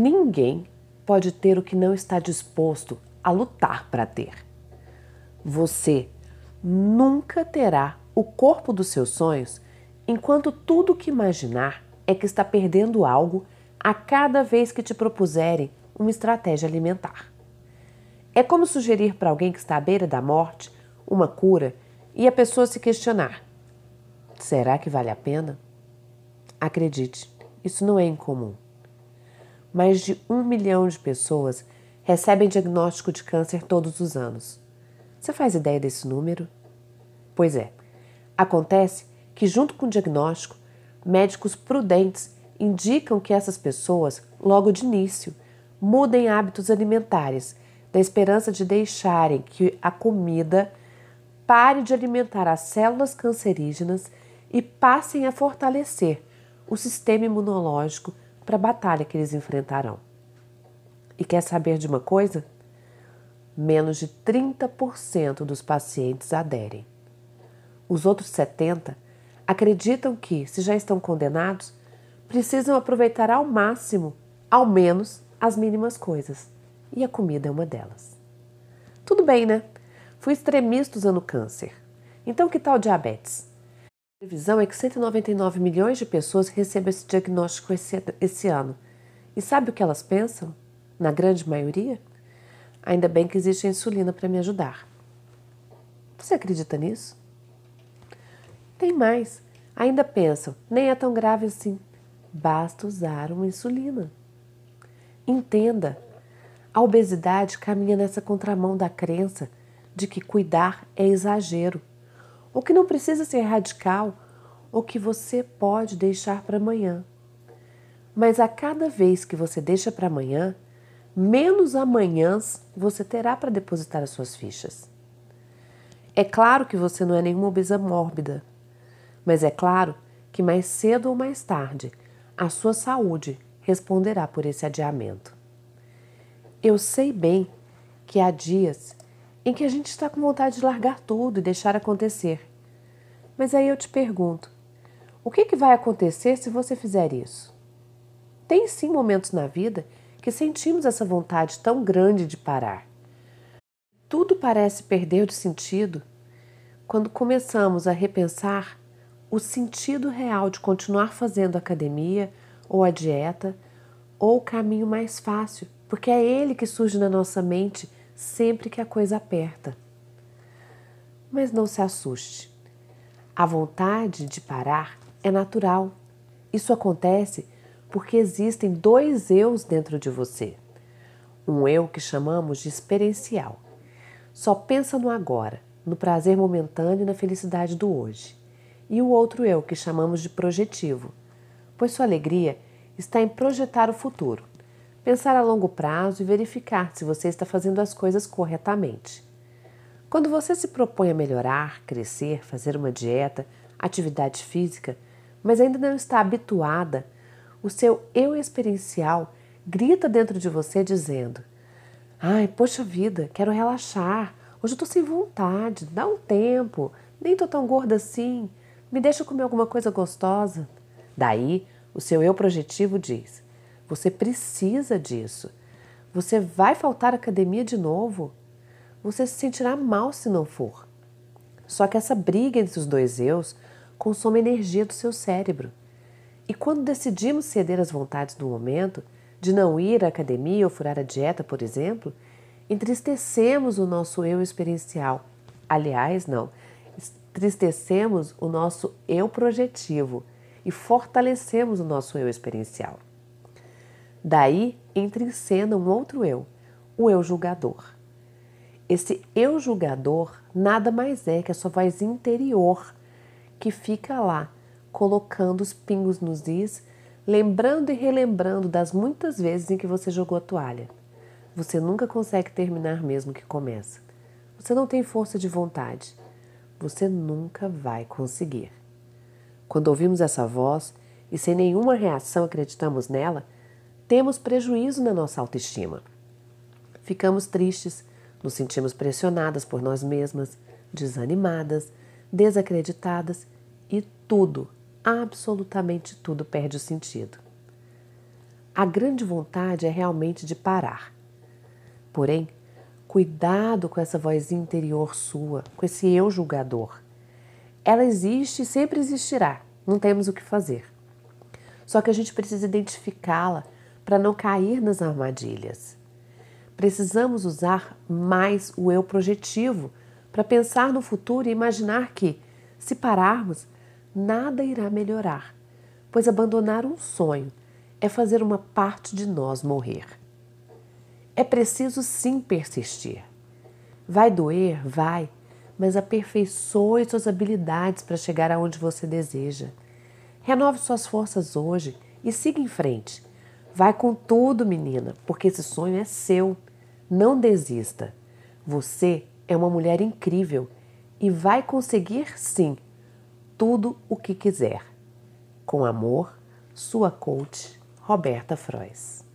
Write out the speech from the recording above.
Ninguém pode ter o que não está disposto a lutar para ter. Você nunca terá o corpo dos seus sonhos enquanto tudo que imaginar é que está perdendo algo a cada vez que te propuserem uma estratégia alimentar. É como sugerir para alguém que está à beira da morte uma cura e a pessoa se questionar: será que vale a pena? Acredite, isso não é incomum. Mais de um milhão de pessoas recebem diagnóstico de câncer todos os anos. Você faz ideia desse número? Pois é, acontece que, junto com o diagnóstico, médicos prudentes indicam que essas pessoas, logo de início, mudem hábitos alimentares, na esperança de deixarem que a comida pare de alimentar as células cancerígenas e passem a fortalecer o sistema imunológico para a batalha que eles enfrentarão. E quer saber de uma coisa? Menos de 30% dos pacientes aderem. Os outros 70% acreditam que, se já estão condenados, precisam aproveitar ao máximo, ao menos, as mínimas coisas. E a comida é uma delas. Tudo bem, né? Fui extremista usando câncer. Então, que tal diabetes? A previsão é que 199 milhões de pessoas recebam esse diagnóstico esse, esse ano. E sabe o que elas pensam? Na grande maioria? Ainda bem que existe a insulina para me ajudar. Você acredita nisso? Tem mais. Ainda pensam, nem é tão grave assim. Basta usar uma insulina. Entenda, a obesidade caminha nessa contramão da crença de que cuidar é exagero o que não precisa ser radical, o que você pode deixar para amanhã. Mas a cada vez que você deixa para amanhã, menos amanhãs você terá para depositar as suas fichas. É claro que você não é nenhuma obesa mórbida, mas é claro que mais cedo ou mais tarde a sua saúde responderá por esse adiamento. Eu sei bem que há dias em que a gente está com vontade de largar tudo e deixar acontecer. Mas aí eu te pergunto: o que, que vai acontecer se você fizer isso? Tem sim momentos na vida que sentimos essa vontade tão grande de parar. Tudo parece perder de sentido quando começamos a repensar o sentido real de continuar fazendo academia ou a dieta ou o caminho mais fácil, porque é ele que surge na nossa mente sempre que a coisa aperta. Mas não se assuste. A vontade de parar é natural. Isso acontece porque existem dois eus dentro de você. Um eu que chamamos de experiencial. Só pensa no agora, no prazer momentâneo e na felicidade do hoje. E o outro eu que chamamos de projetivo, pois sua alegria está em projetar o futuro, pensar a longo prazo e verificar se você está fazendo as coisas corretamente. Quando você se propõe a melhorar, crescer, fazer uma dieta, atividade física, mas ainda não está habituada, o seu eu experiencial grita dentro de você dizendo: Ai, poxa vida, quero relaxar. Hoje eu estou sem vontade, dá um tempo, nem estou tão gorda assim, me deixa comer alguma coisa gostosa. Daí, o seu eu projetivo diz: você precisa disso. Você vai faltar academia de novo. Você se sentirá mal se não for. Só que essa briga entre os dois eus consome energia do seu cérebro. E quando decidimos ceder às vontades do momento, de não ir à academia ou furar a dieta, por exemplo, entristecemos o nosso eu experiencial. Aliás, não, entristecemos o nosso eu projetivo e fortalecemos o nosso eu experiencial. Daí entra em cena um outro eu, o eu julgador. Esse eu julgador nada mais é que a sua voz interior que fica lá colocando os pingos nos is, lembrando e relembrando das muitas vezes em que você jogou a toalha. Você nunca consegue terminar mesmo que começa. Você não tem força de vontade. Você nunca vai conseguir. Quando ouvimos essa voz e sem nenhuma reação acreditamos nela, temos prejuízo na nossa autoestima. Ficamos tristes, nos sentimos pressionadas por nós mesmas, desanimadas, desacreditadas e tudo, absolutamente tudo, perde o sentido. A grande vontade é realmente de parar. Porém, cuidado com essa vozinha interior sua, com esse eu julgador. Ela existe e sempre existirá, não temos o que fazer. Só que a gente precisa identificá-la para não cair nas armadilhas. Precisamos usar mais o eu projetivo para pensar no futuro e imaginar que, se pararmos, nada irá melhorar, pois abandonar um sonho é fazer uma parte de nós morrer. É preciso sim persistir. Vai doer? Vai, mas aperfeiçoe suas habilidades para chegar aonde você deseja. Renove suas forças hoje e siga em frente. Vai com tudo, menina, porque esse sonho é seu. Não desista. Você é uma mulher incrível e vai conseguir sim tudo o que quiser. Com amor, sua coach Roberta Frois.